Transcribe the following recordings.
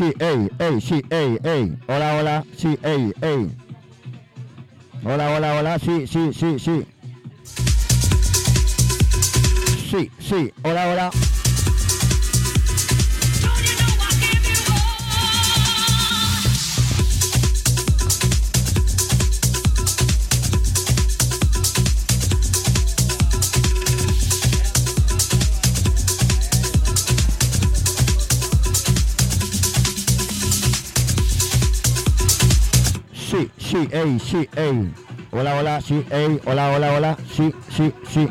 sí, ey, ey, sí, ey, ey. Hola, hola, sí, ey, ey. Hola, hola, hola, sí, sí, sí, sí. sí, hey, hola, hola, hola, sí, sí, sí.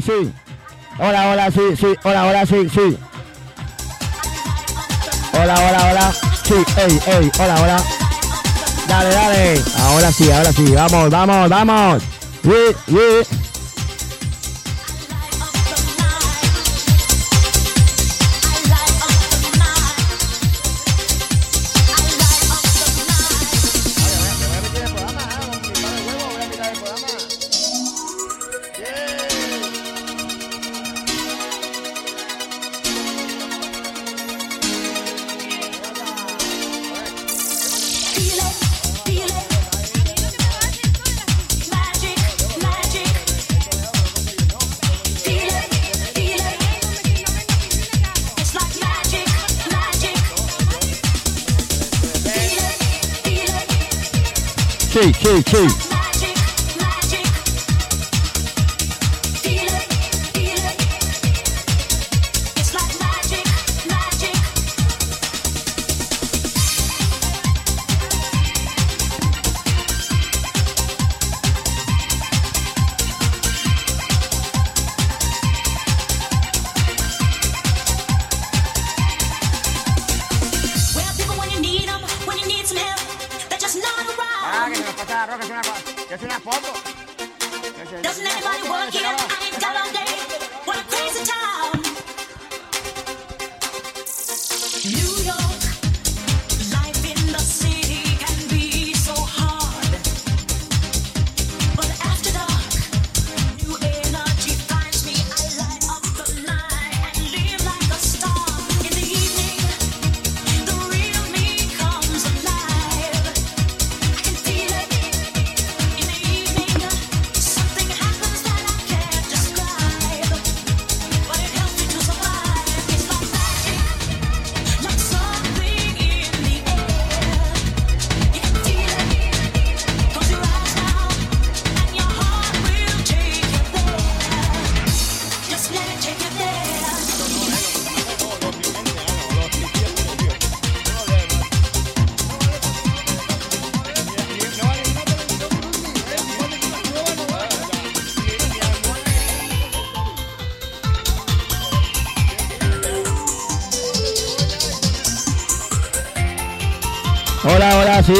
sí. Hola, hola, sí, sí. Hola, hola, sí, sí. Hola, hola, hola. Sí, ey, ey. Hola, hola. Dale, dale. Ahora sí, ahora sí. Vamos, vamos, vamos. Sí, sí.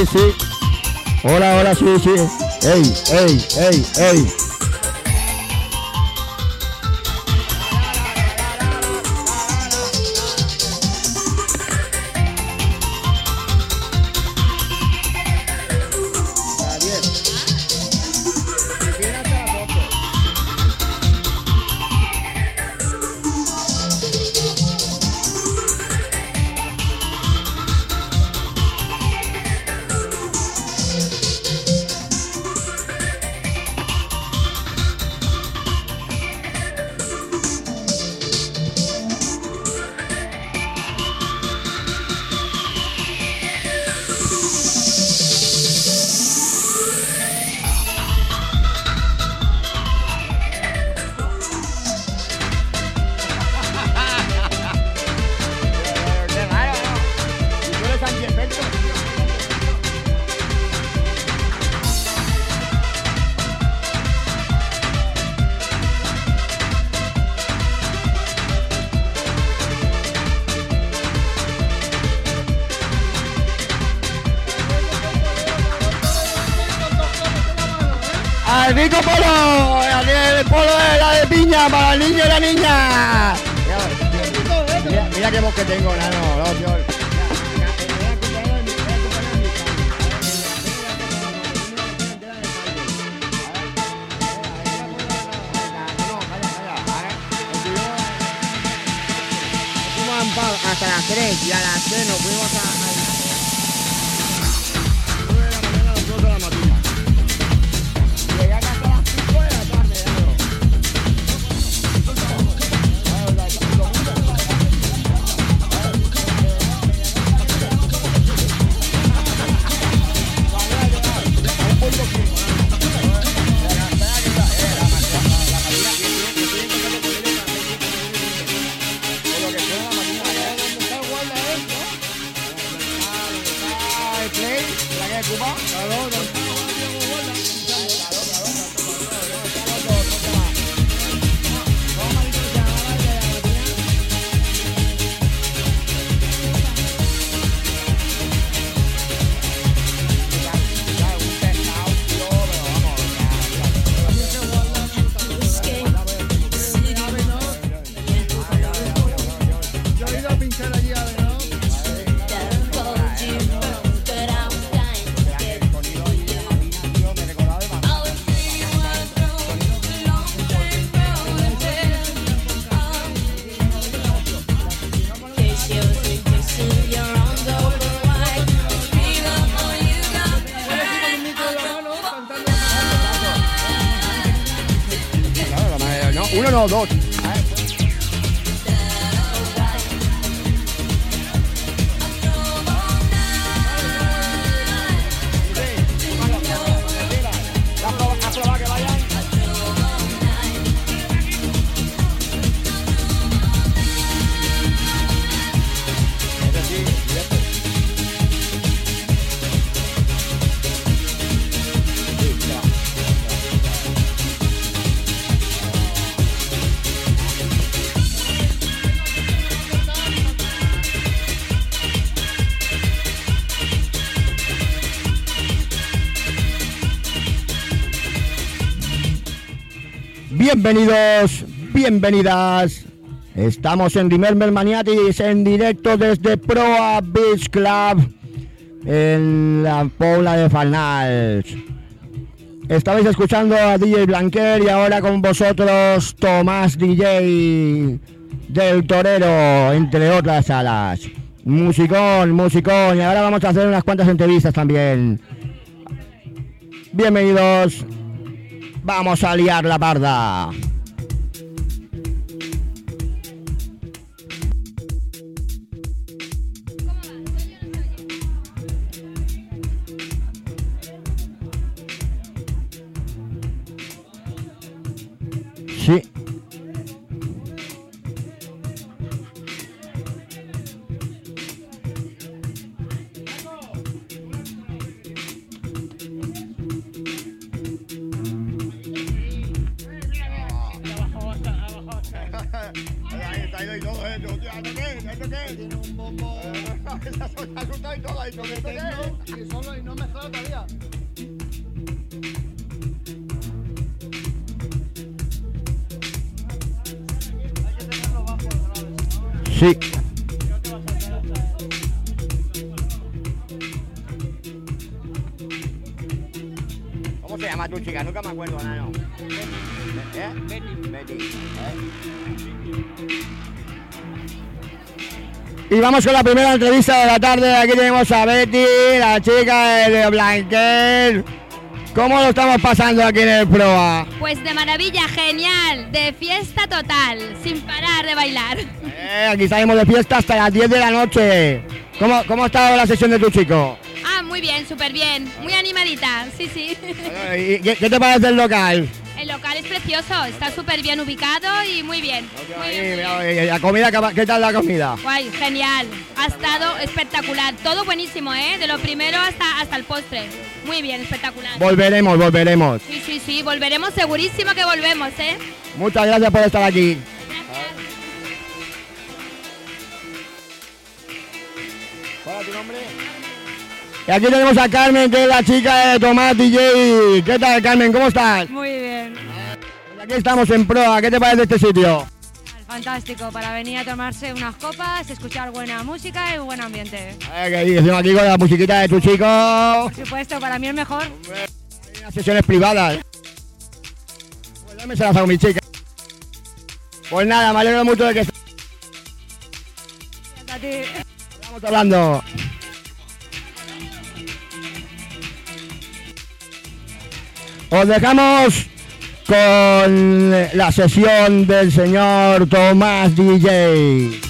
sí, sí. Hola, hola, sí, sí. Ey, ey, ey, ey. 1, 2, Bienvenidos, bienvenidas. Estamos en Remember Maniatis en directo desde Proa Beach Club en la Pobla de Farnals. Estabais escuchando a DJ Blanquer y ahora con vosotros Tomás DJ del Torero, entre otras salas. Musicón, musicón. Y ahora vamos a hacer unas cuantas entrevistas también. Bienvenidos. Vamos a liar la parda. Vamos con la primera entrevista de la tarde. Aquí tenemos a Betty, la chica de Blanquer. ¿Cómo lo estamos pasando aquí en el Proa? Pues de maravilla, genial, de fiesta total, sin parar de bailar. Eh, aquí salimos de fiesta hasta las 10 de la noche. ¿Cómo, cómo ha estado la sesión de tu chico? Ah, muy bien, súper bien, muy animadita, sí, sí. ¿y ¿Qué, qué te parece el local? Es precioso, está súper bien ubicado y muy bien. Muy Ahí, bien, muy mira, bien. eh, La comida, ¿qué- ¿qué tal la comida? Guay, genial, ha estado espectacular, todo buenísimo, ¿eh? De lo primero hasta, hasta el postre. Muy bien, espectacular. Volveremos, volveremos. Sí, sí, sí, volveremos, segurísimo que volvemos, ¿eh? Muchas gracias por estar aquí. ¿Cuál es tu nombre? Y aquí tenemos a Carmen, que es la chica de Tomás DJ. ¿Qué tal, Carmen? ¿Cómo estás? Muy bien. Aquí estamos en Proa. ¿Qué te parece este sitio? Fantástico, para venir a tomarse unas copas, escuchar buena música y buen ambiente. Eh, ¿Qué dices aquí con la musiquita de tu chico? Por supuesto, para mí el mejor. Hay unas sesiones privadas. Pues dame se las hago mi chica. Pues nada, me alegro mucho de que A ti. estamos hablando. Os dejamos con la sesión del señor Tomás DJ.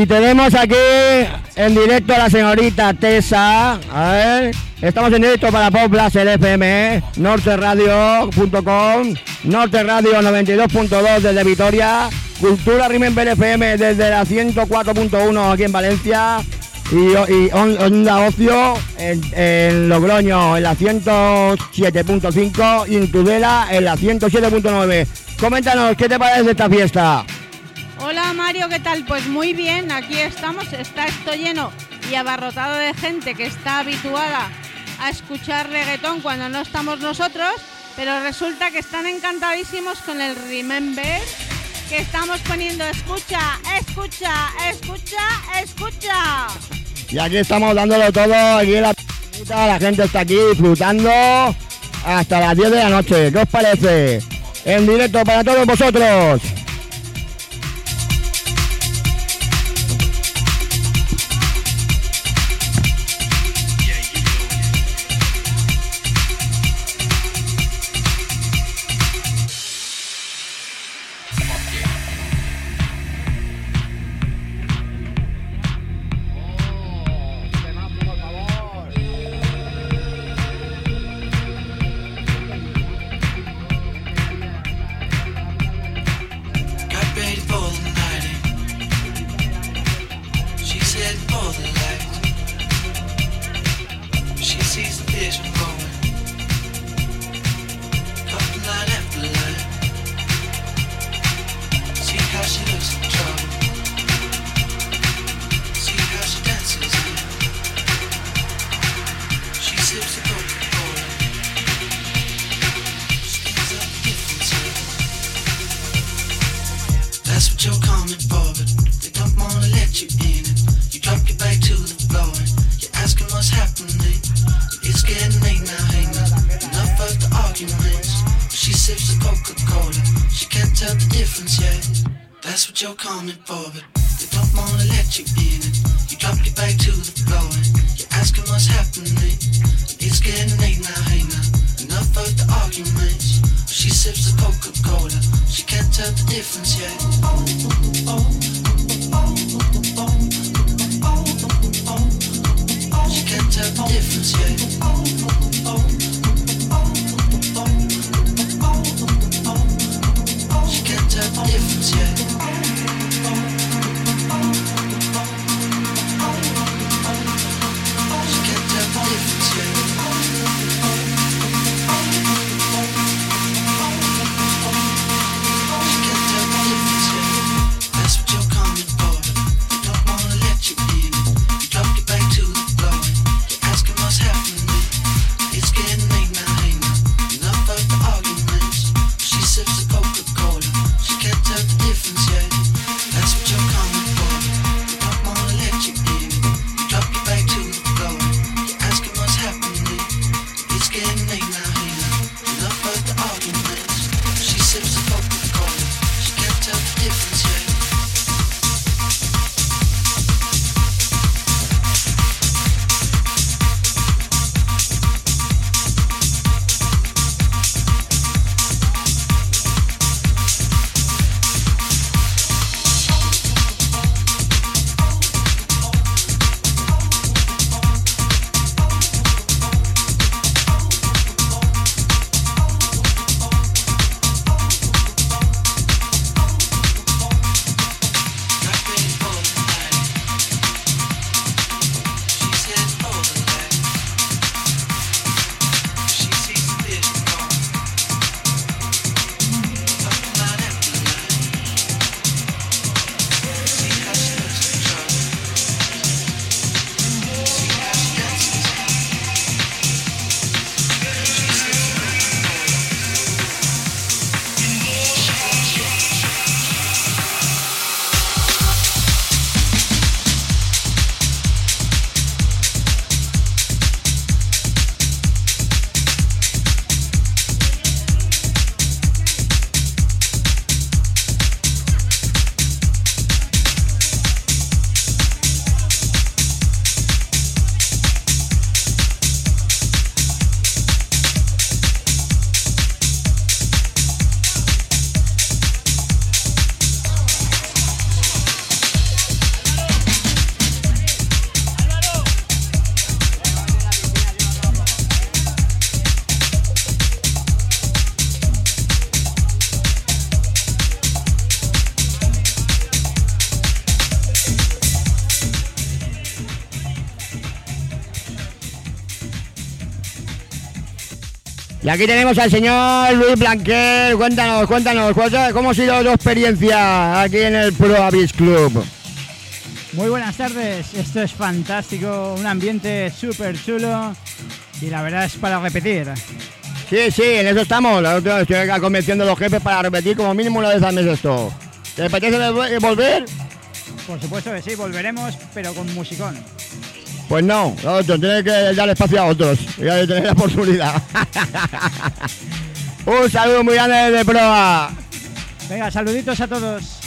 Y tenemos aquí en directo a la señorita Tessa. A ver, estamos en directo para Pop Blast FM, norteradio.com, Norte Radio 92.2 desde Vitoria, Cultura Remember FM desde la 104.1 aquí en Valencia y, y On- Onda Ocio en, en Logroño en la 107.5 y en Tudela en la 107.9. Coméntanos, ¿qué te parece esta fiesta? Mario, ¿qué tal? Pues muy bien, aquí estamos, está esto lleno y abarrotado de gente que está habituada a escuchar reggaetón cuando no estamos nosotros, pero resulta que están encantadísimos con el Remember que estamos poniendo escucha, escucha, escucha, escucha. Y aquí estamos dándolo todo, aquí la la gente está aquí disfrutando hasta las 10 de la noche. ¿Qué os parece? En directo para todos vosotros. Y aquí tenemos al señor Luis Blanquer. Cuéntanos, cuéntanos, ¿cómo ha sido tu experiencia aquí en el Pro Abyss Club? Muy buenas tardes, esto es fantástico, un ambiente súper chulo y la verdad es para repetir. Sí, sí, en eso estamos. Estoy convenciendo a los jefes para repetir como mínimo una vez al mes esto. ¿Te apetece volver? Por supuesto que sí, volveremos, pero con musicón. Pues no, otro, tiene que dar espacio a otros y hay que tener la oportunidad. Un saludo muy grande desde Proa. Venga, saluditos a todos.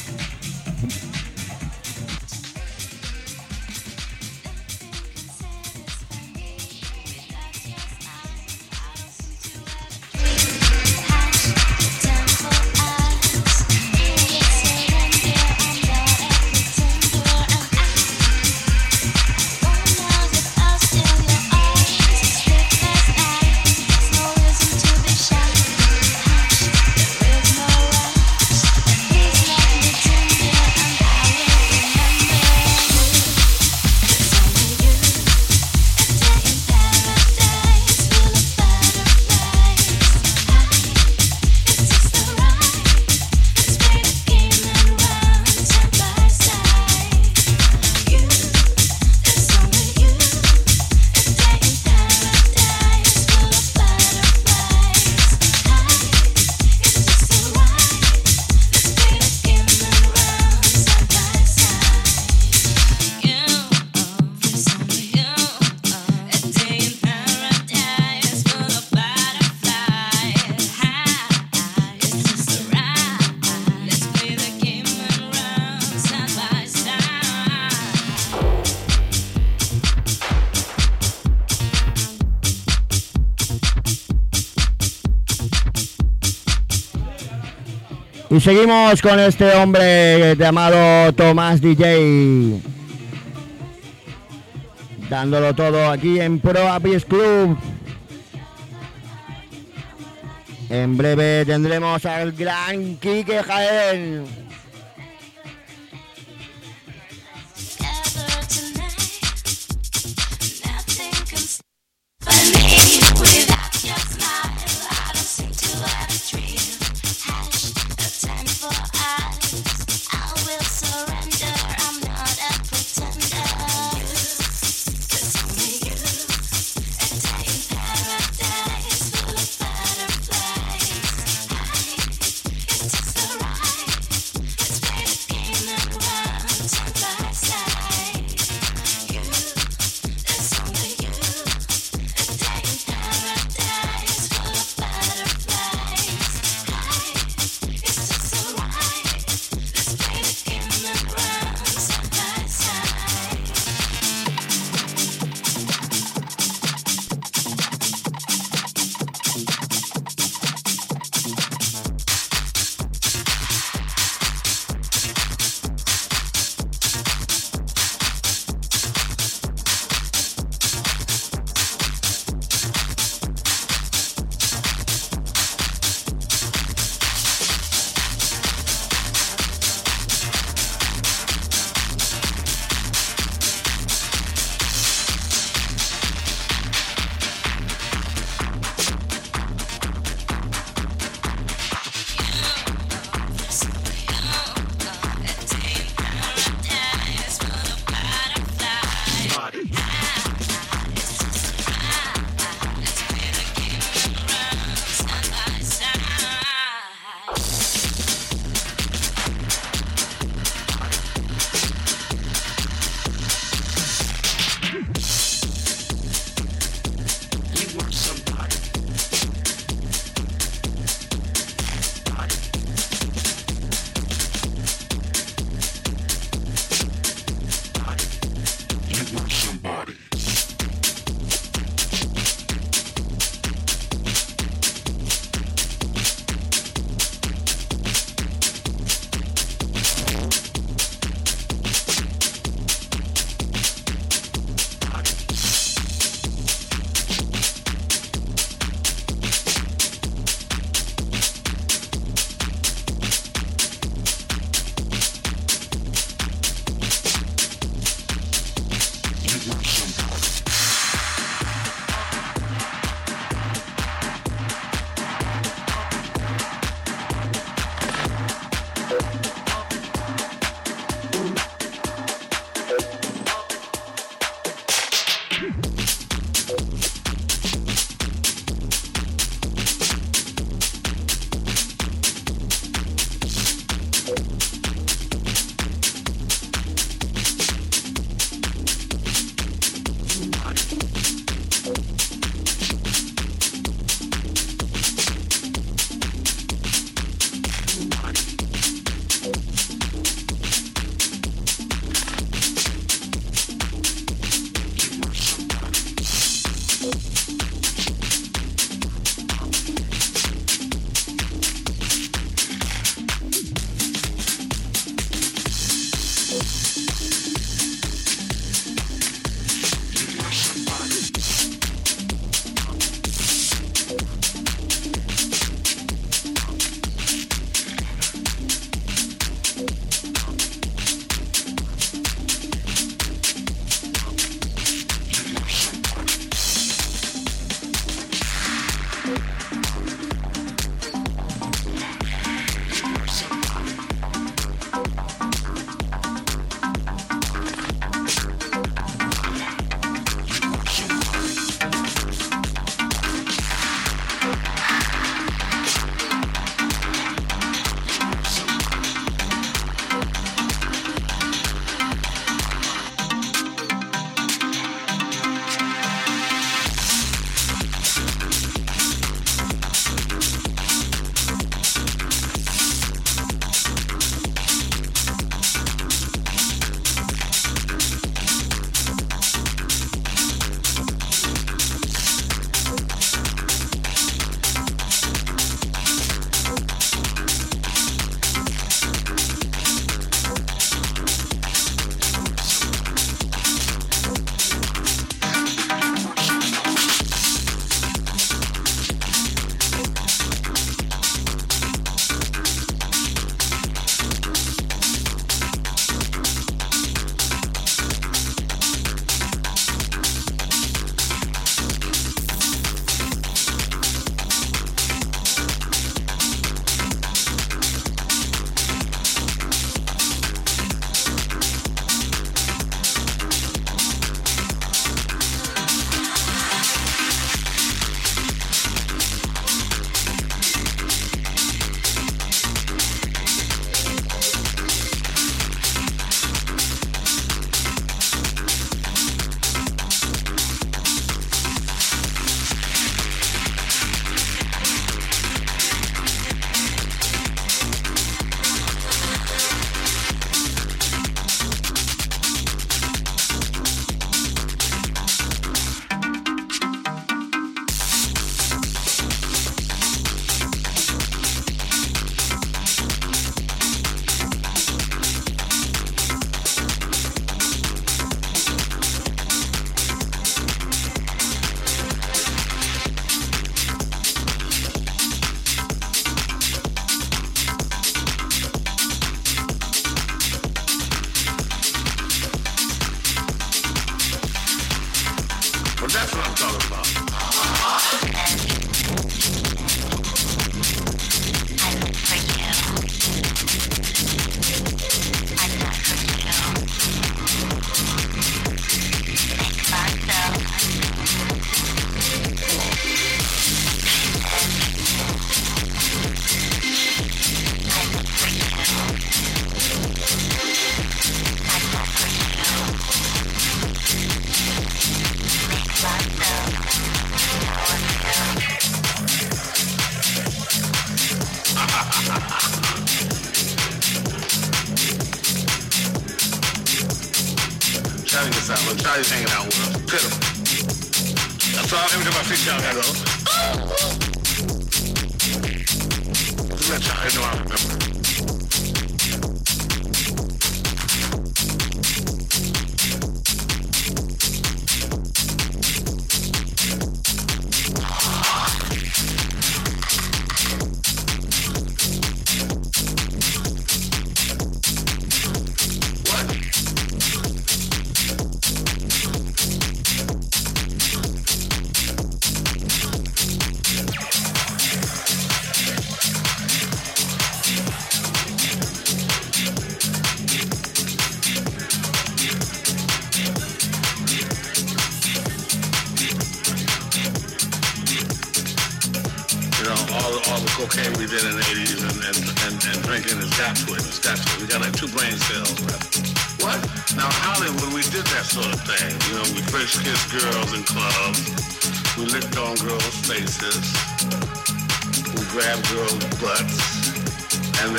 Seguimos con este hombre llamado Tomás DJ. Dándolo todo aquí en Pro Abyss Club. En breve tendremos al gran Quique Jaén.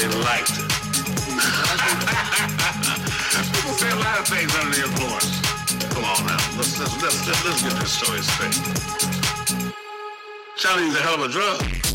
they liked it. People say a lot of things under the influence. Come on now, let's, let's, let's, let's get this story straight. Charlie's a hell of a drug.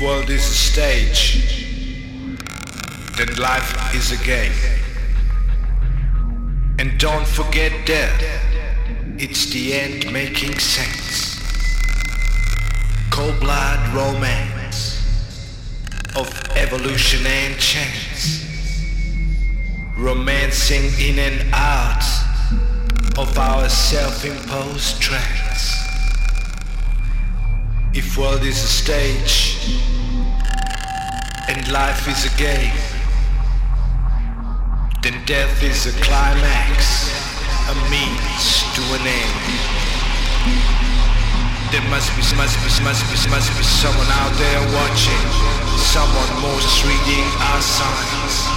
If world is a stage, then life is a game. And don't forget death, it's the end making sense. Cold blood romance of evolution and chance. Romancing in and out of our self-imposed trance. If world is a stage and life is a game, then death is a climax, a means to an end. There must be, must be, must be, must be someone out there watching, someone most reading our signs.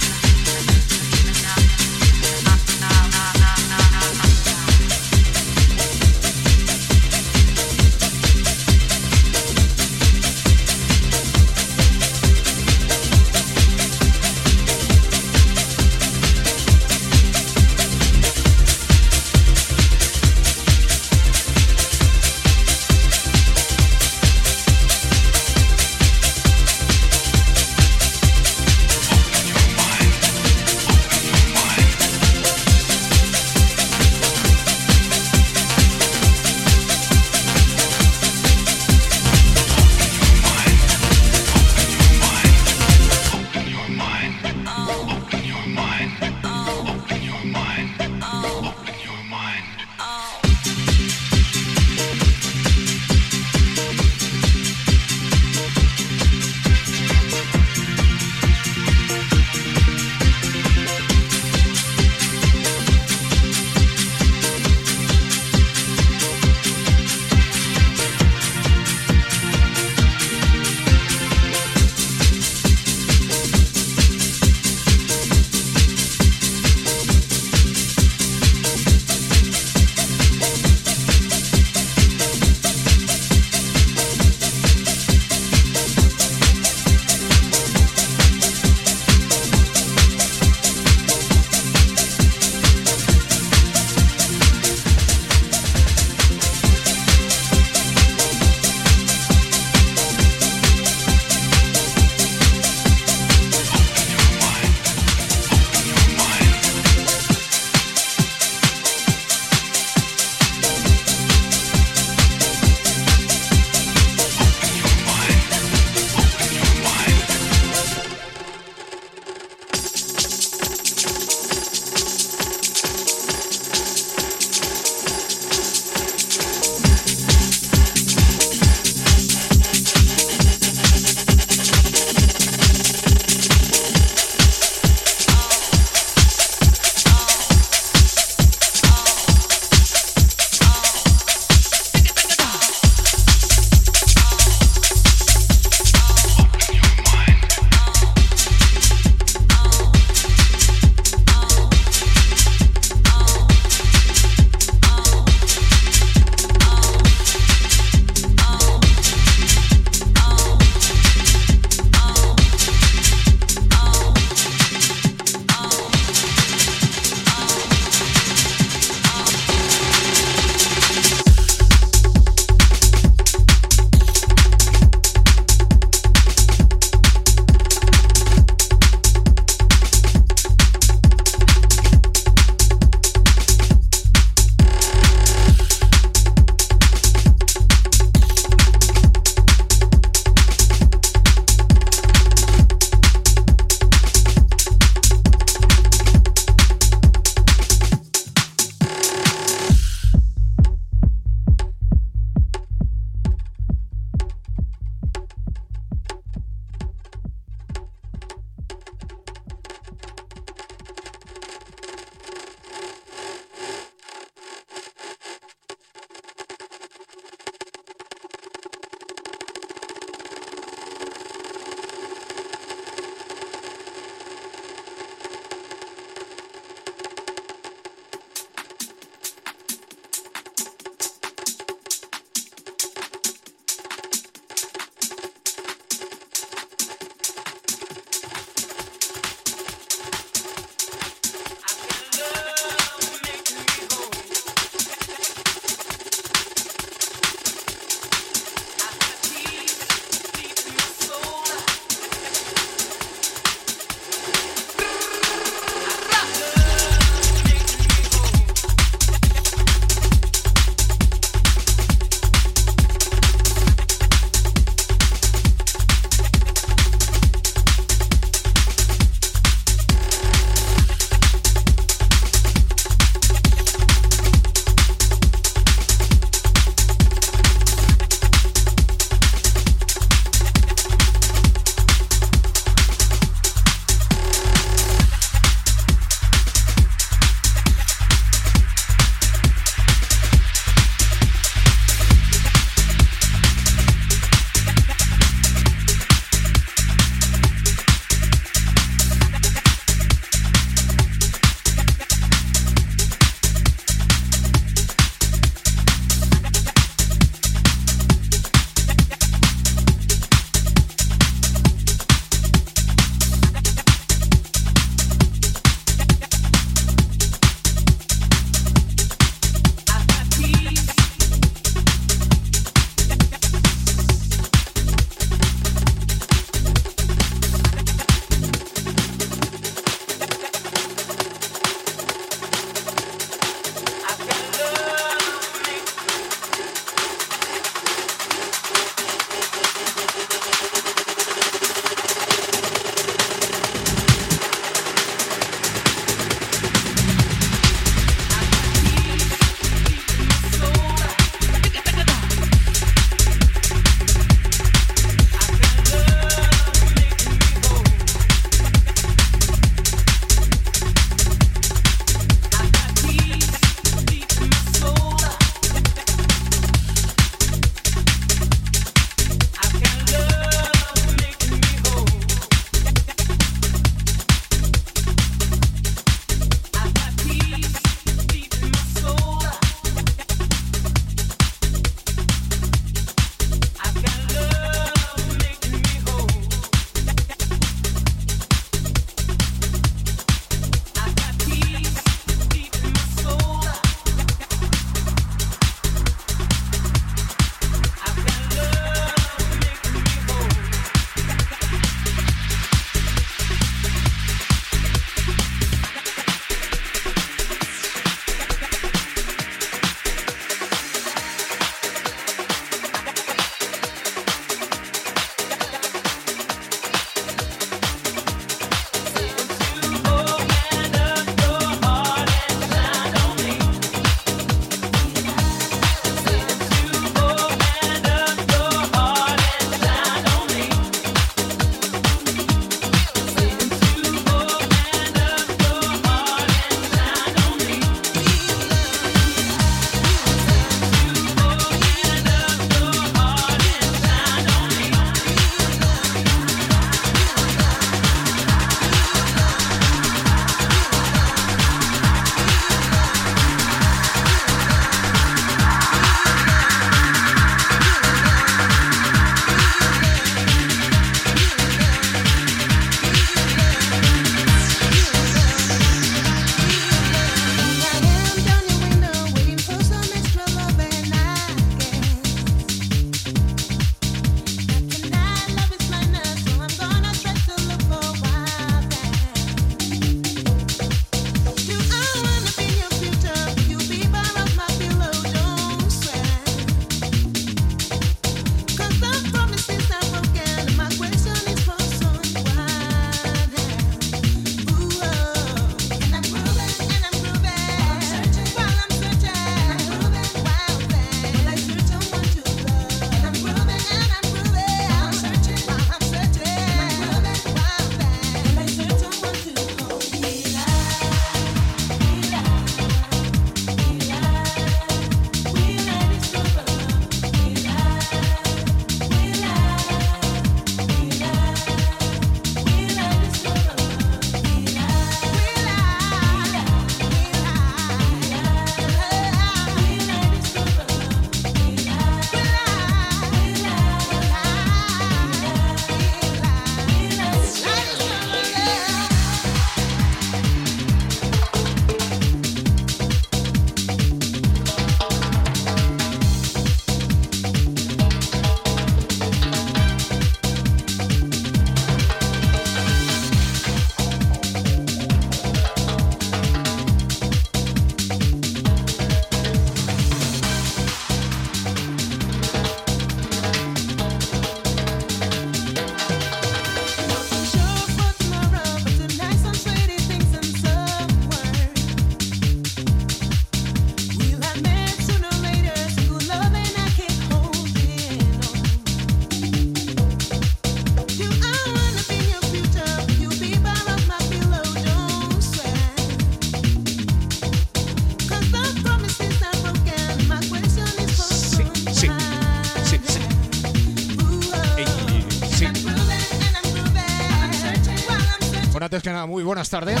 Que nada, muy buenas tardes.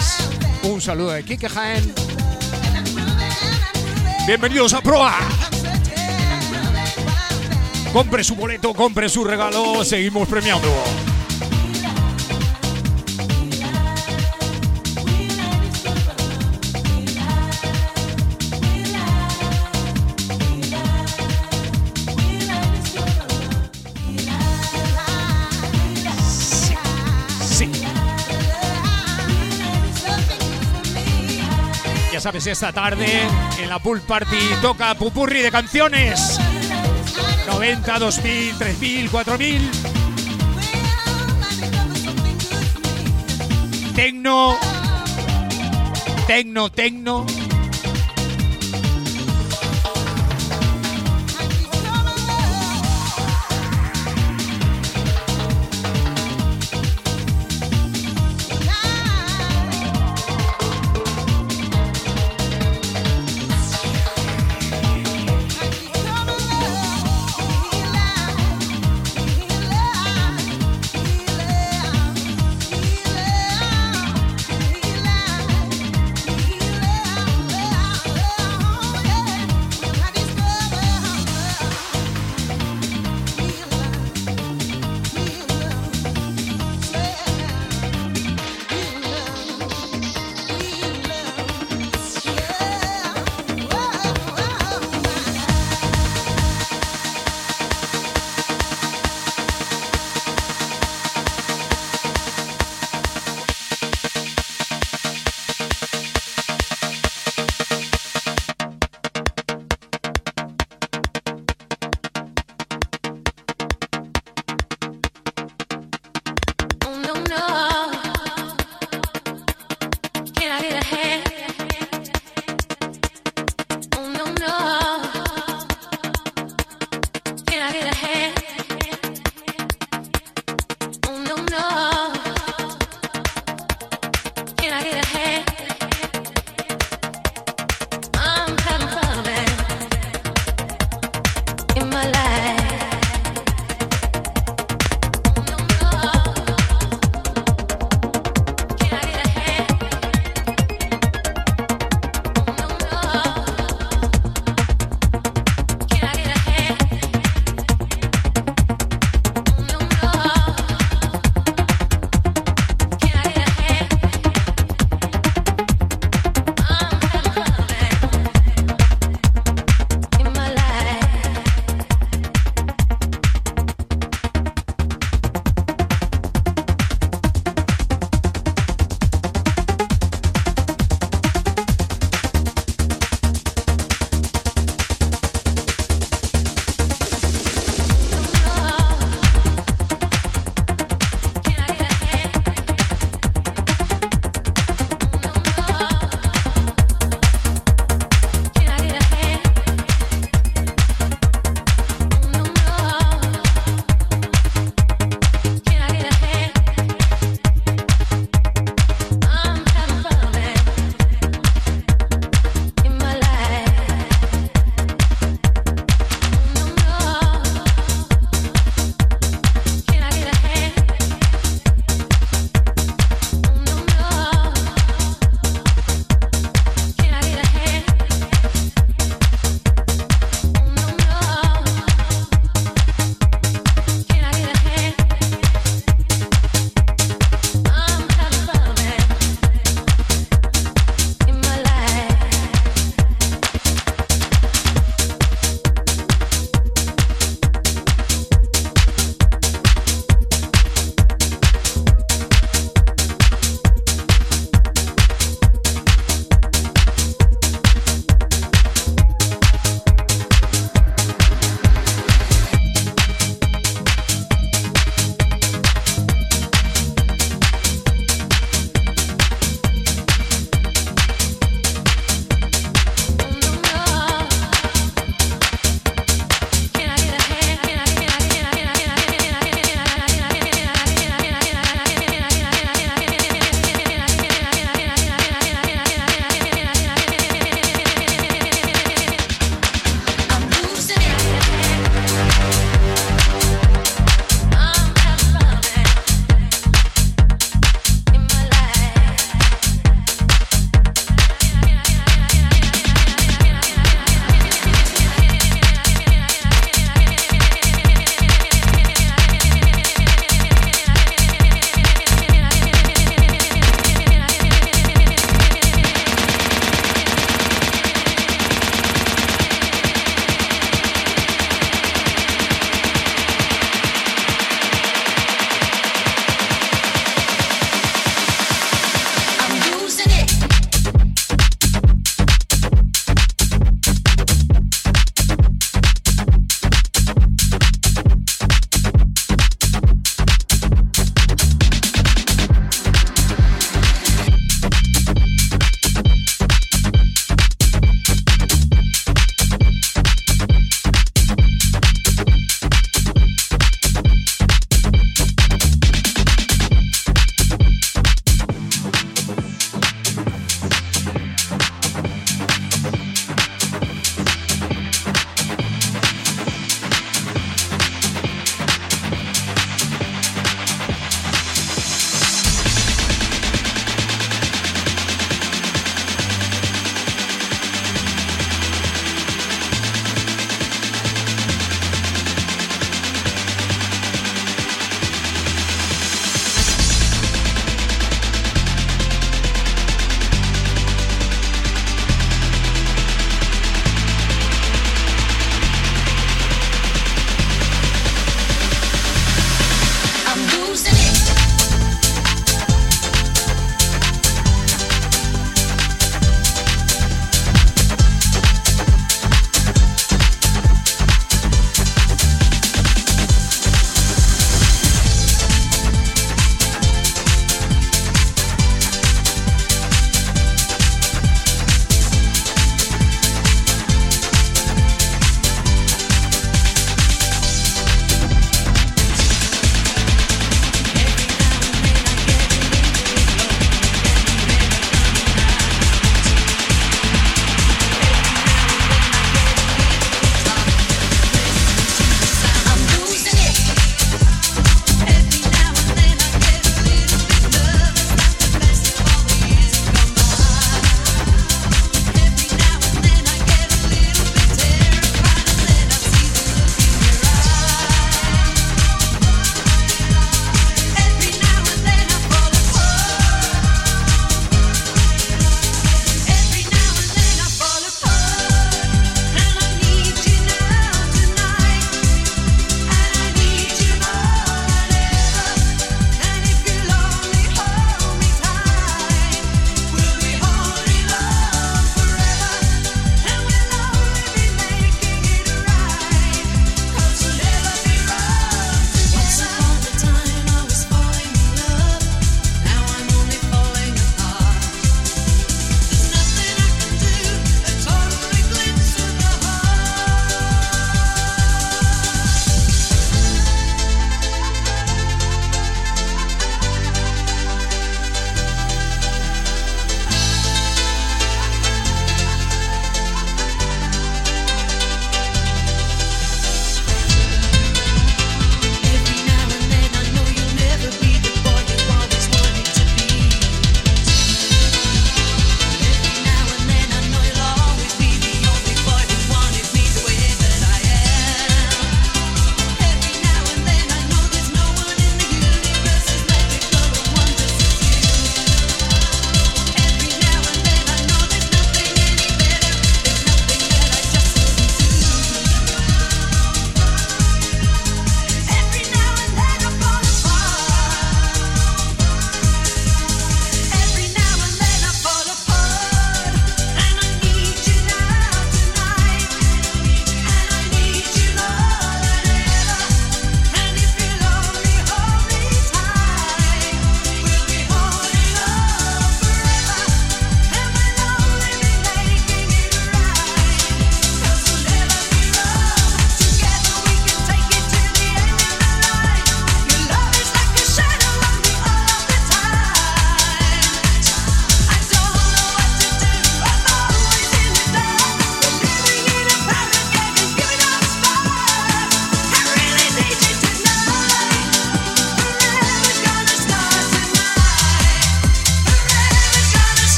Un saludo de Kike Jaén. Bienvenidos a Proa. Compre su boleto, compre su regalo, seguimos premiando. Sabes, esta tarde en la pool party toca pupurri de canciones. 90, 2000, 3000, 4000. Tecno. Tecno, tecno.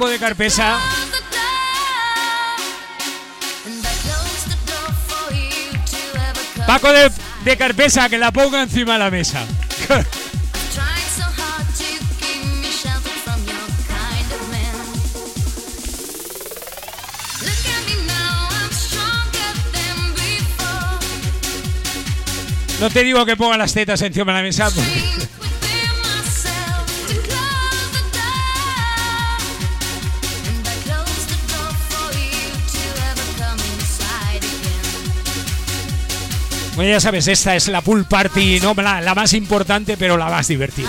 Paco de Carpesa. Paco de, de Carpesa, que la ponga encima de la mesa. No te digo que ponga las tetas encima de la mesa. Bueno, ya sabes, esta es la pool party, no la, la más importante, pero la más divertida.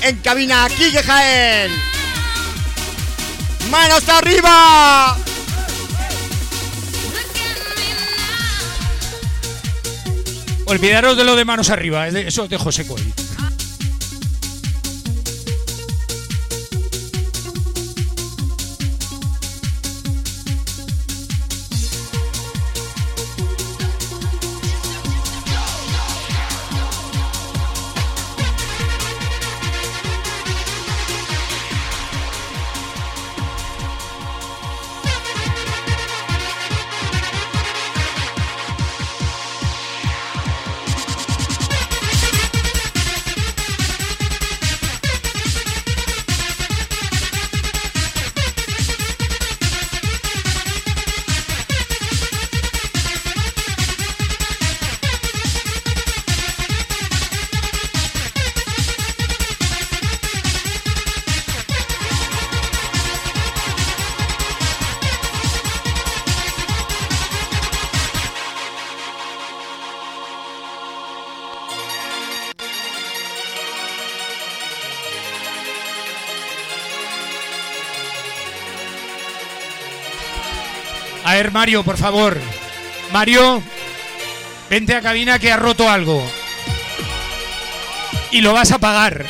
En cabina, Quique Jaén. ¡Manos arriba! Olvidaros de lo de manos arriba, eso es de José Coy. Mario, por favor. Mario, vente a cabina que ha roto algo. Y lo vas a pagar.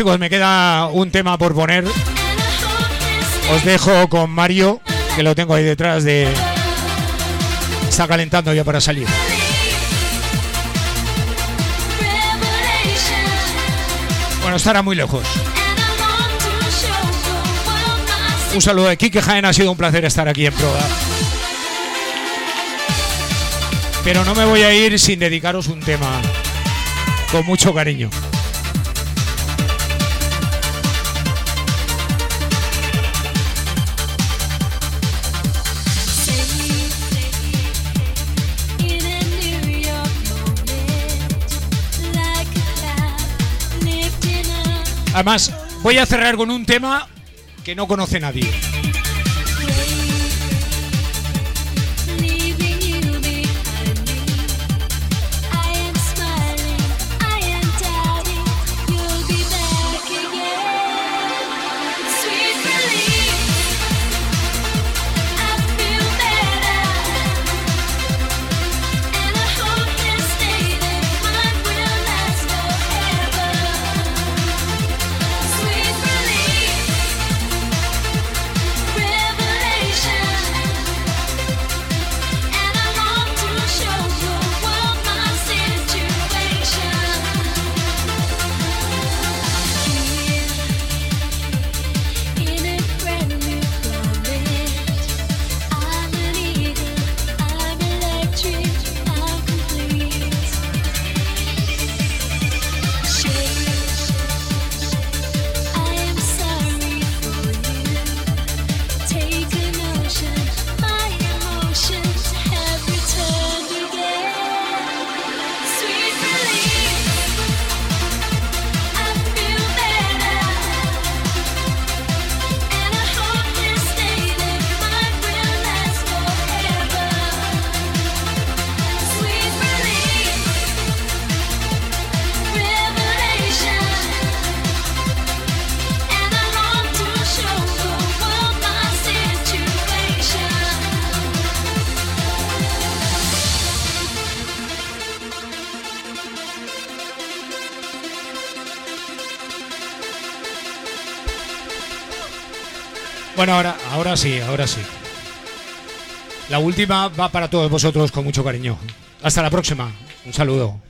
Chicos, me queda un tema por poner. Os dejo con Mario, que lo tengo ahí detrás de... Está calentando ya para salir. Bueno, estará muy lejos. Un saludo de Kike Jaén, ha sido un placer estar aquí en Proa. Pero no me voy a ir sin dedicaros un tema con mucho cariño. Además, voy a cerrar con un tema que no conoce nadie. Ahora, sí, ahora sí. La última va para todos vosotros con mucho cariño. Hasta la próxima. Un saludo.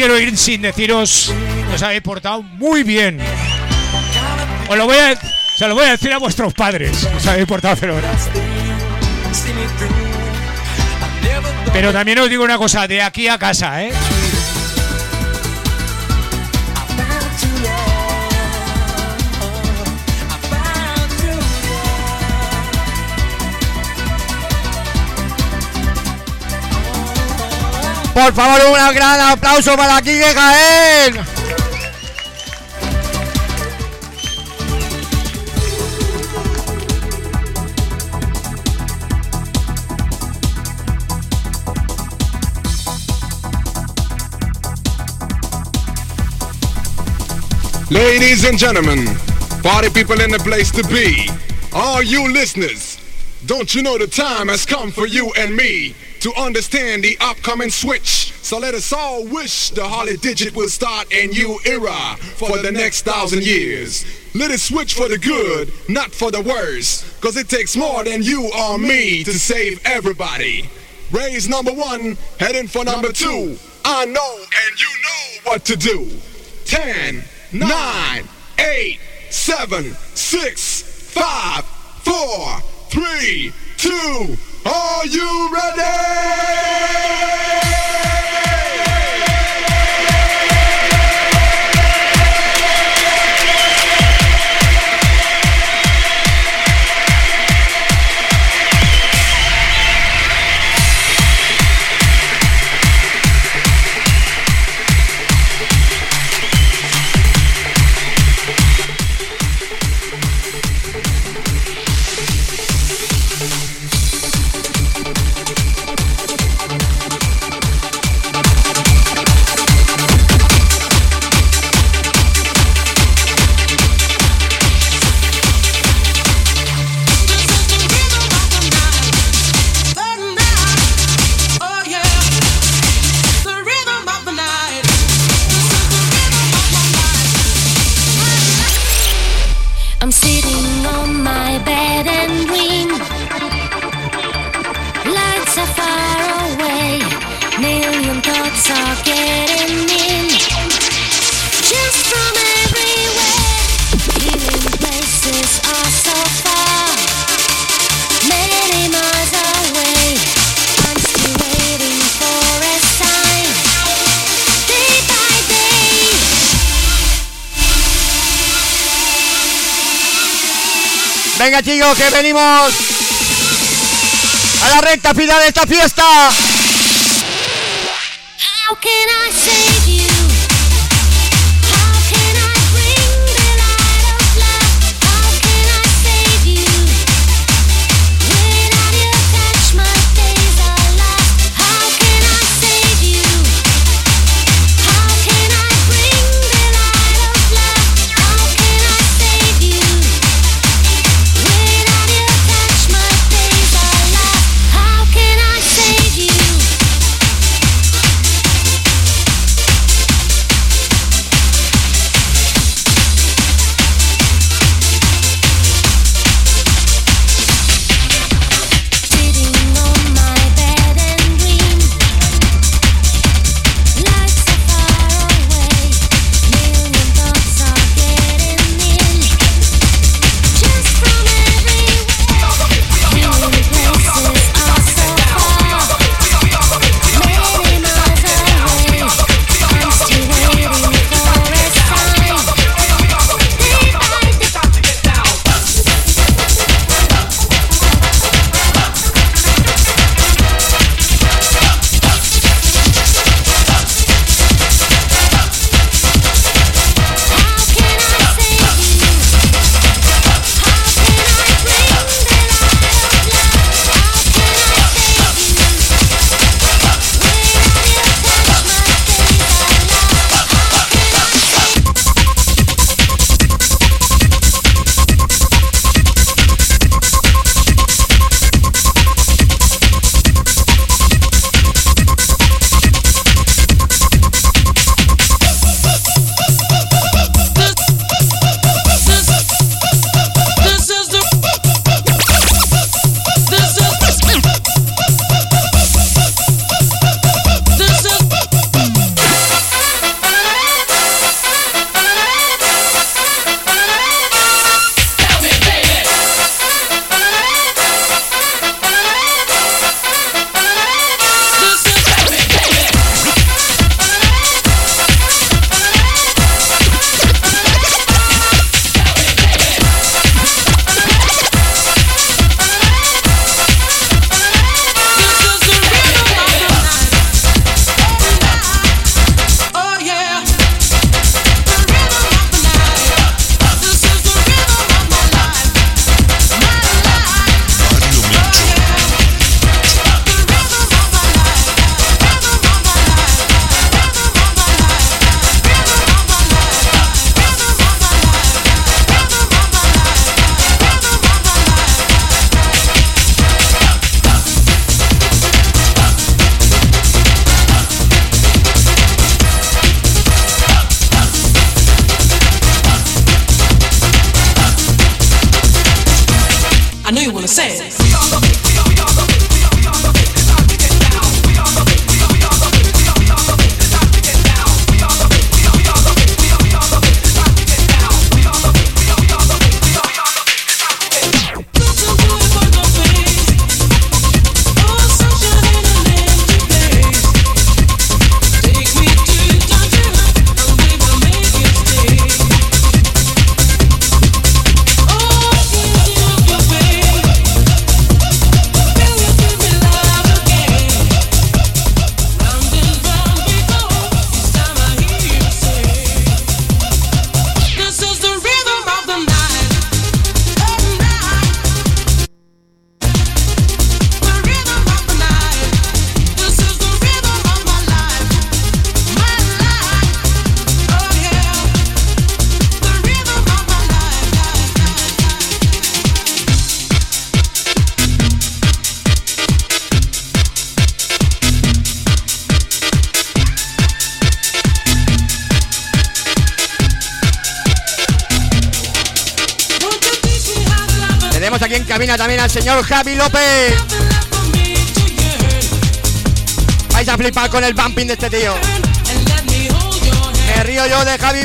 Quiero ir sin deciros que os habéis portado muy bien. Os lo voy a, se lo voy a decir a vuestros padres. Os habéis portado fenomenal. Pero también os digo una cosa, de aquí a casa, ¿eh? Por favor, un gran aplauso para Quique Jaén. Ladies and gentlemen, party people in the place to be, all you listeners, don't you know the time has come for you and me to understand the upcoming switch? So let us all wish the Holly Digit will start a new era for the next thousand years. Let it switch for the good, not for the worse, cause it takes more than you or me to save everybody. Raise number one, heading for number two. I know and you know what to do. Ten, nine, eight, seven, six, five, four, three, two. Are you I'm sitting on my bed and dream. Lights are far away. Million thoughts are getting Venga chicos, que venimos a la recta final de esta fiesta. Vais a flipar con el bumping de este tío. Me río yo de Javi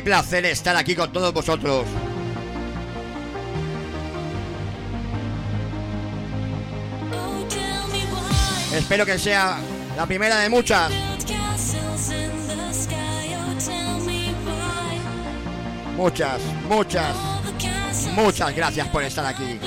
Placer estar aquí con todos vosotros. Espero que sea la primera de muchas. Muchas, muchas, muchas gracias por estar aquí.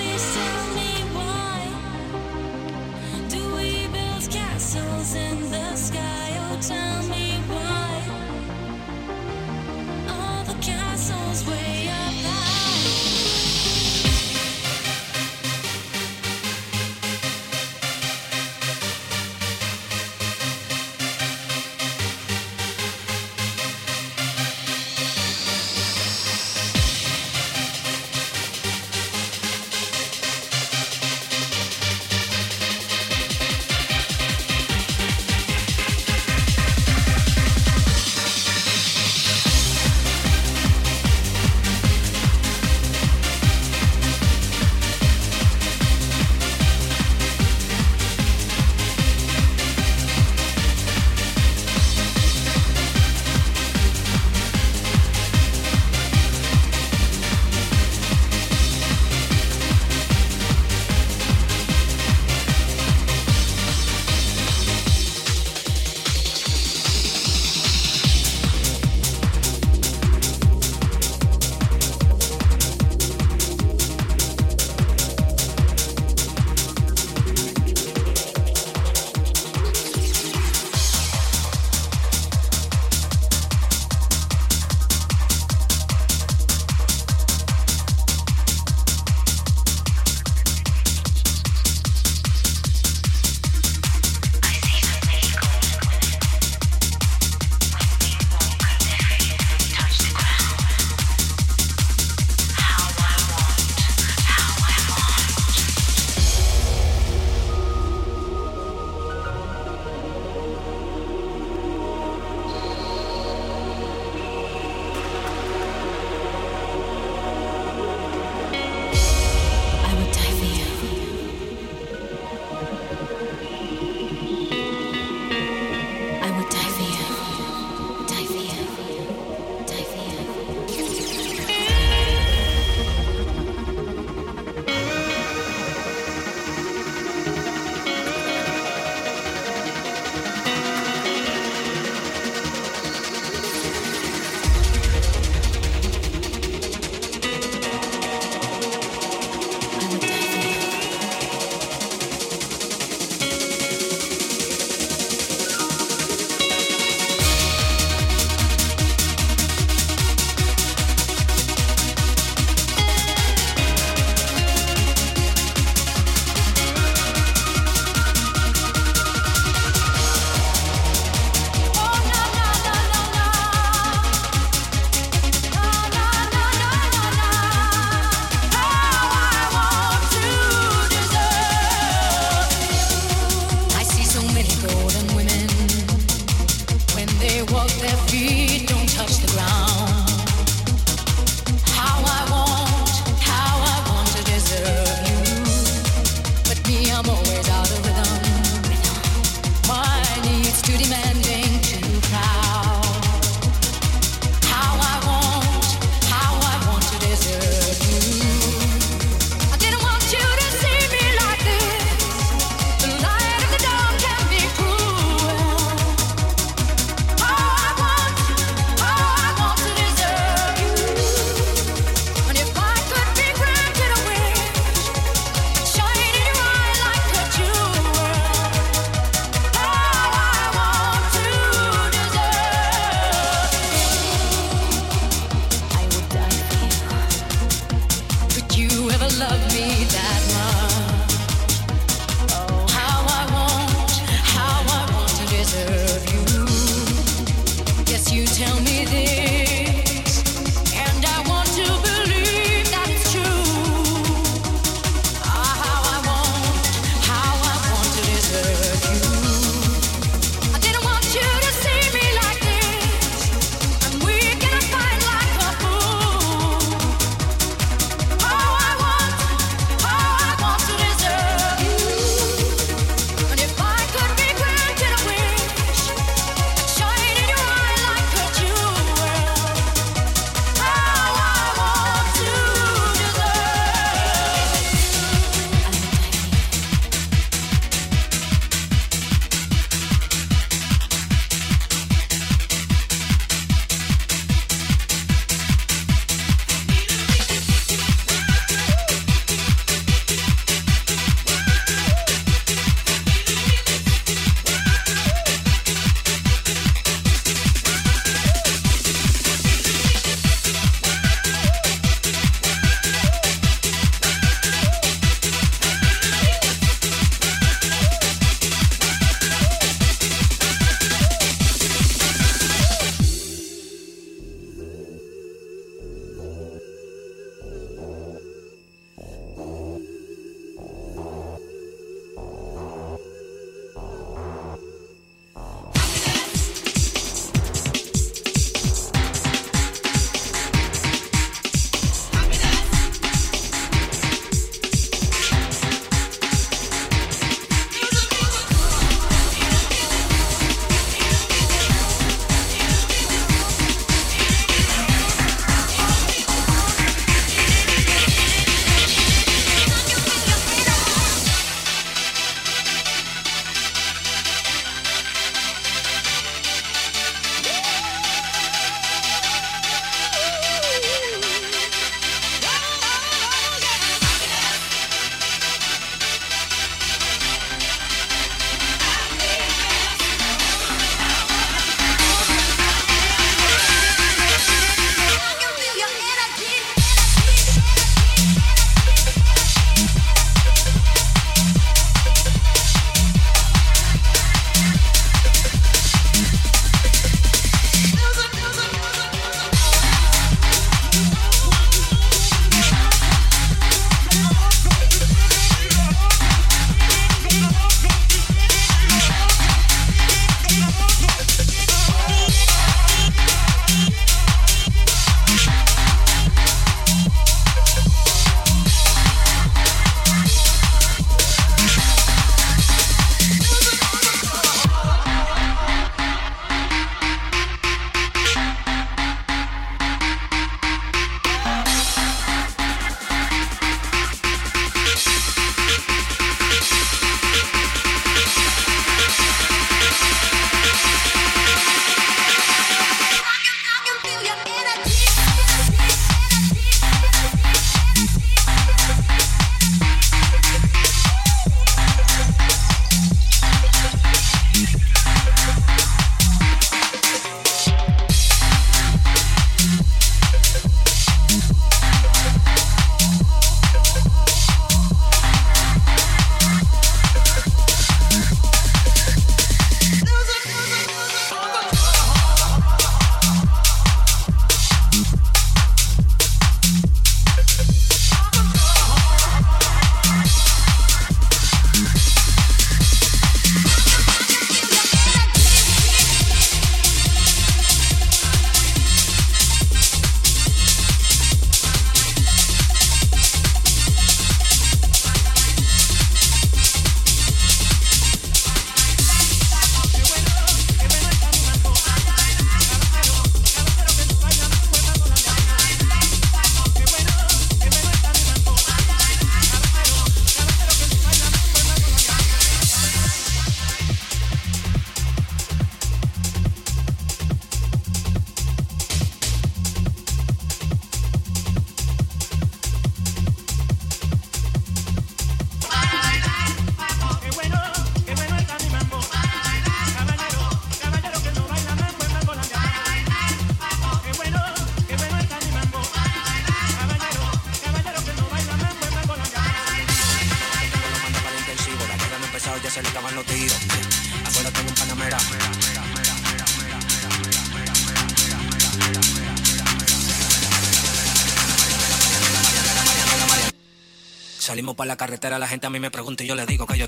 para la carretera la gente a mí me pregunta y yo le digo que yo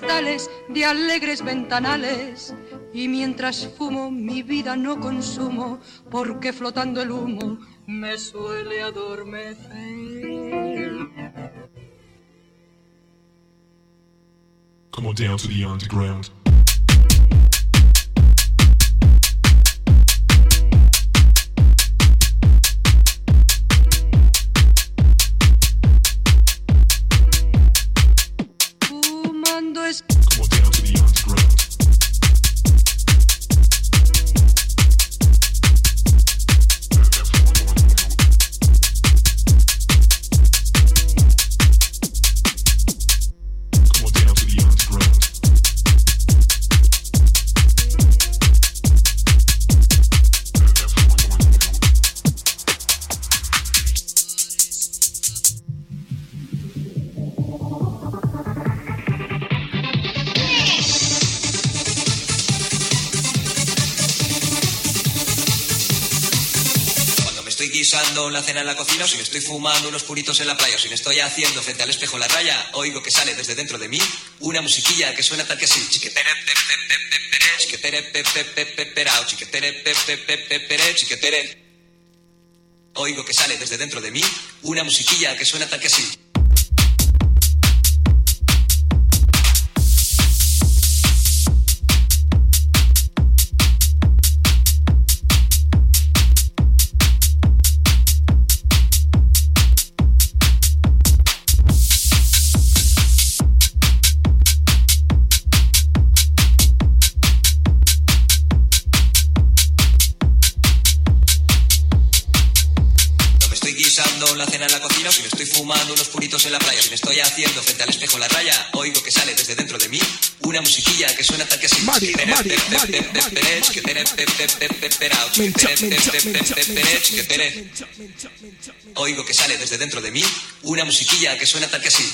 de alegres ventanales. Y mientras fumo, mi vida no consumo, porque flotando el humo me suele adormecer. Come on down to the underground. cena en la cocina, o si me estoy fumando unos puritos en la playa, o si me estoy haciendo frente al espejo la raya, oigo que sale desde dentro de mí una musiquilla que suena tal que así. Chiquetere, chiquetere. Oigo que sale desde dentro de mí una musiquilla que suena tal que así. preparando la cena en la cocina, o si me estoy fumando unos puritos en la playa, si me estoy haciendo frente al espejo la raya, oigo que sale desde dentro de mí una musiquilla que suena tal que así. Oigo que sale desde dentro de mí una musiquilla que suena tal que así.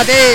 Espérate.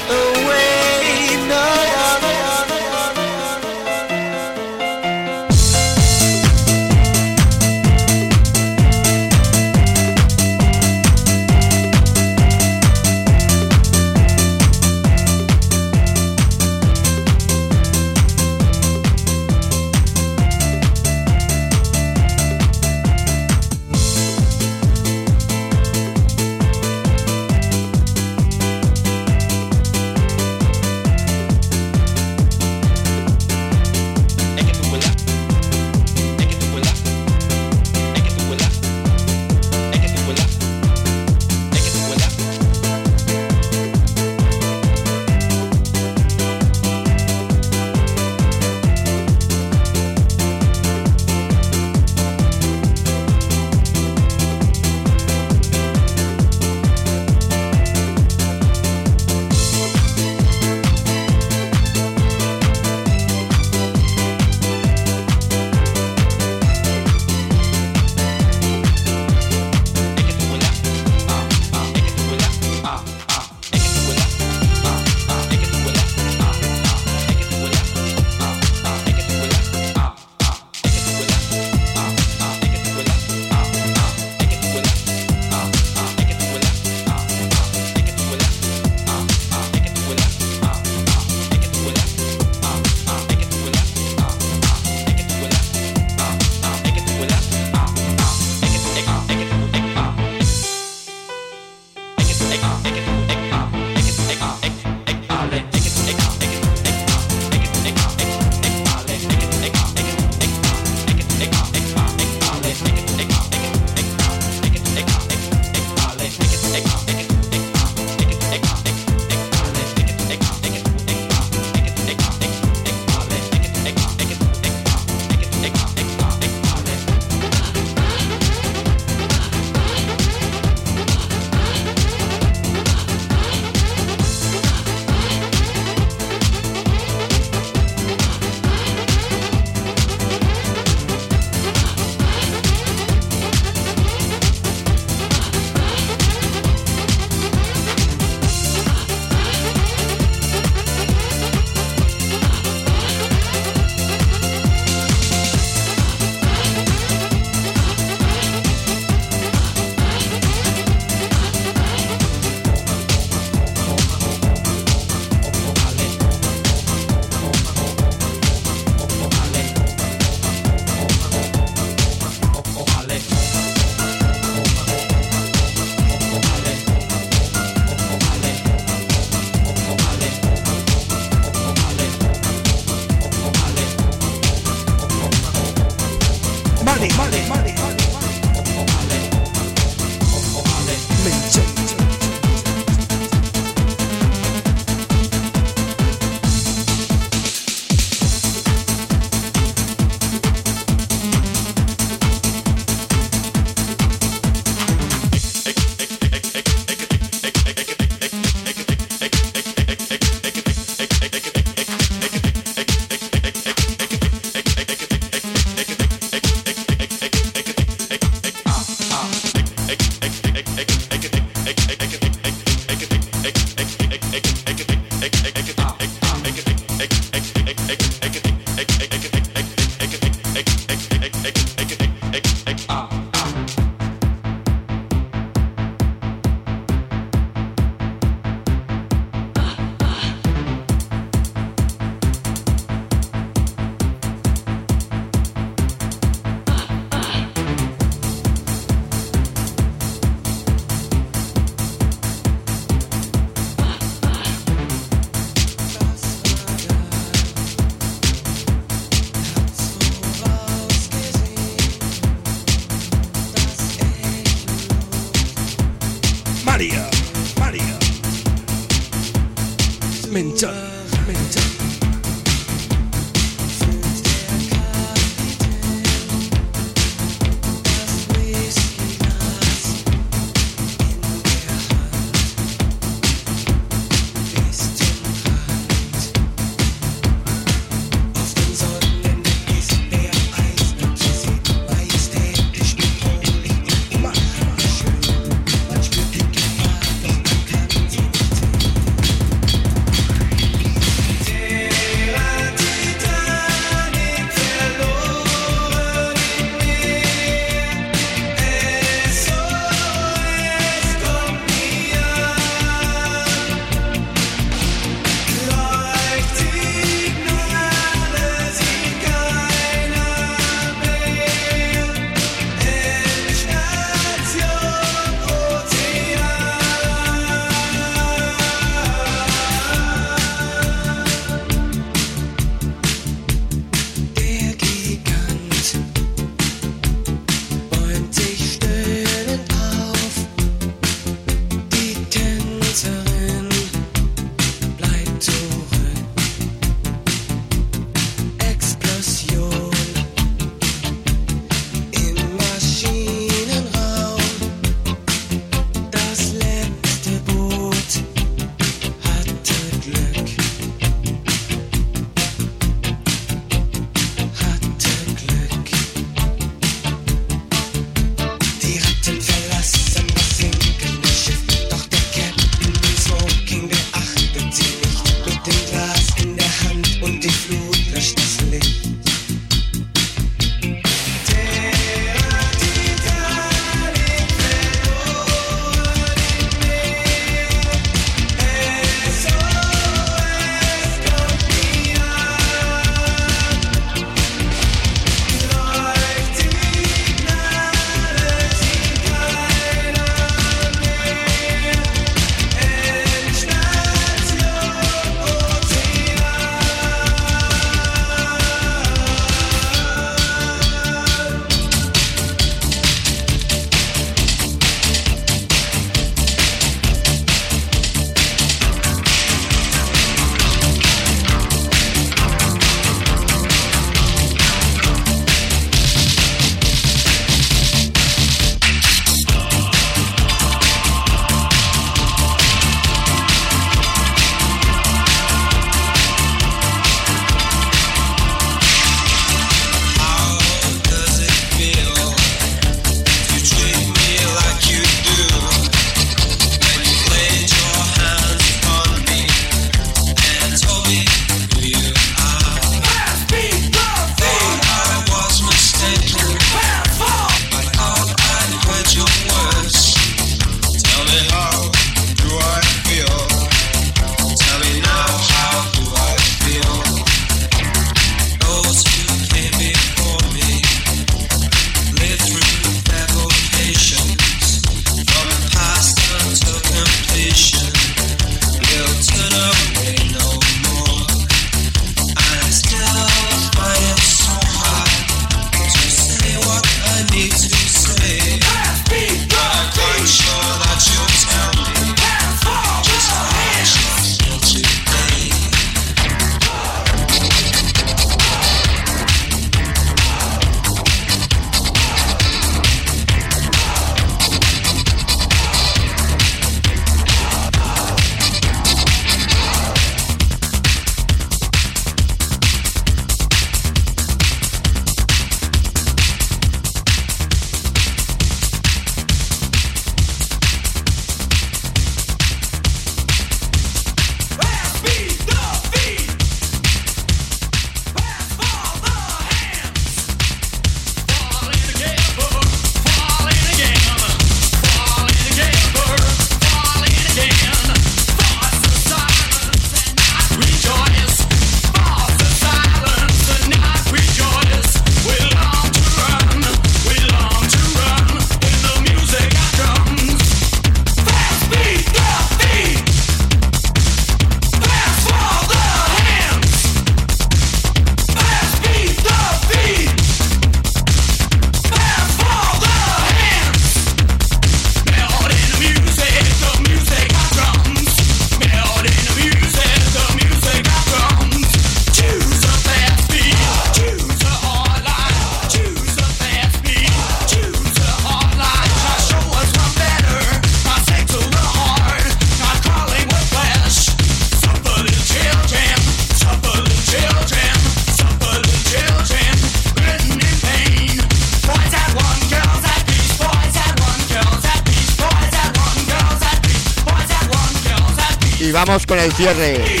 Cierre.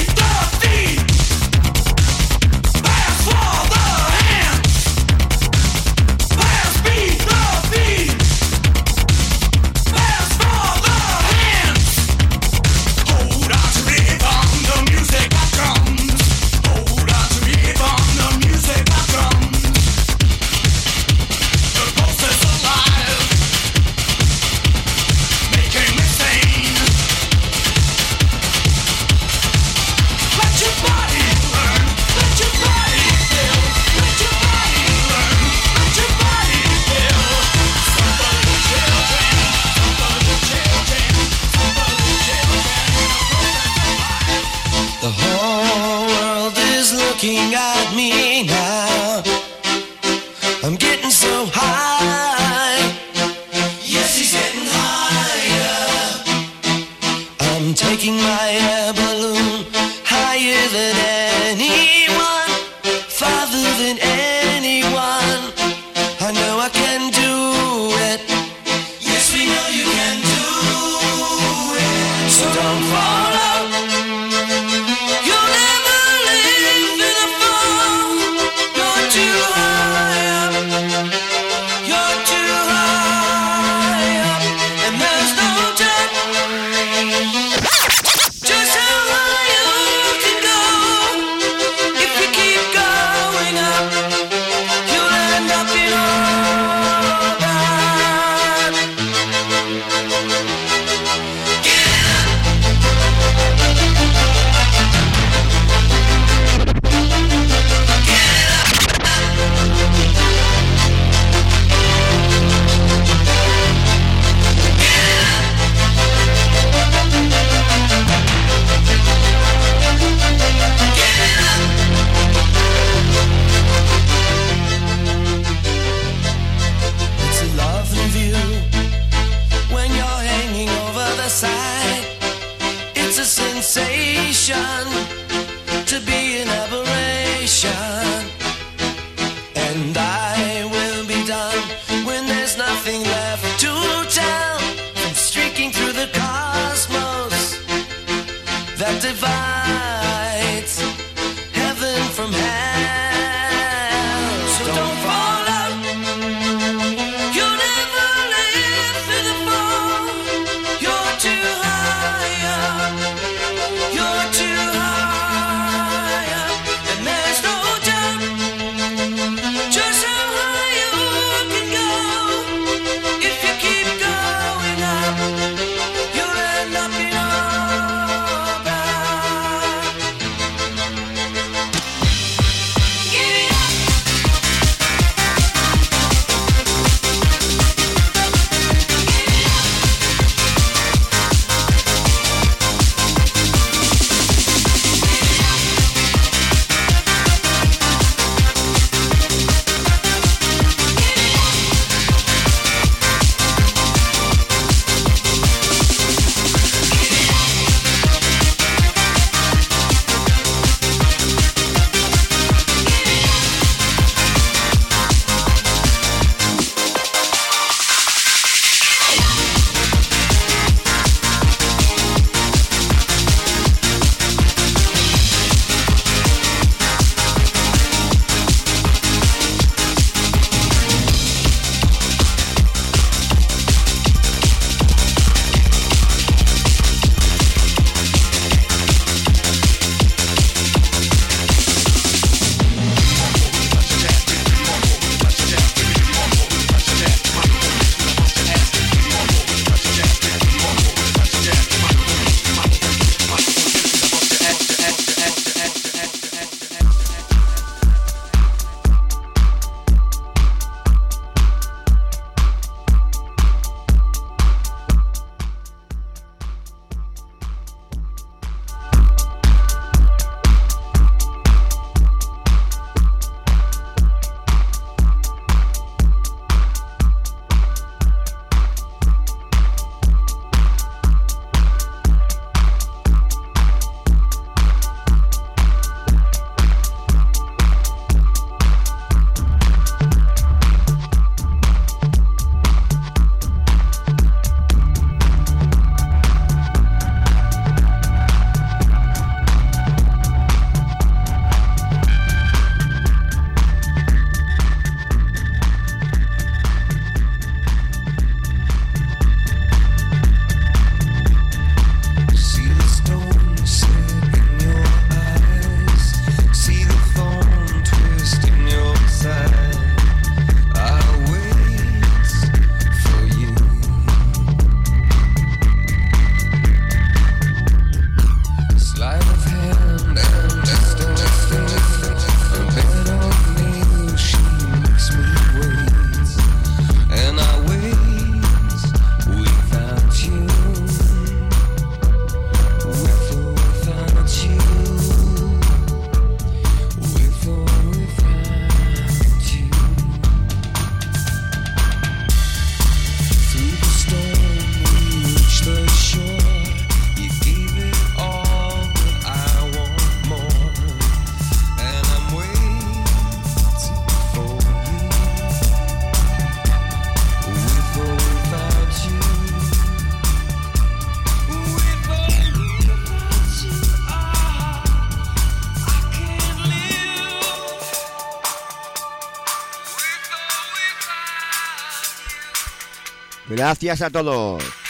Gracias a todos.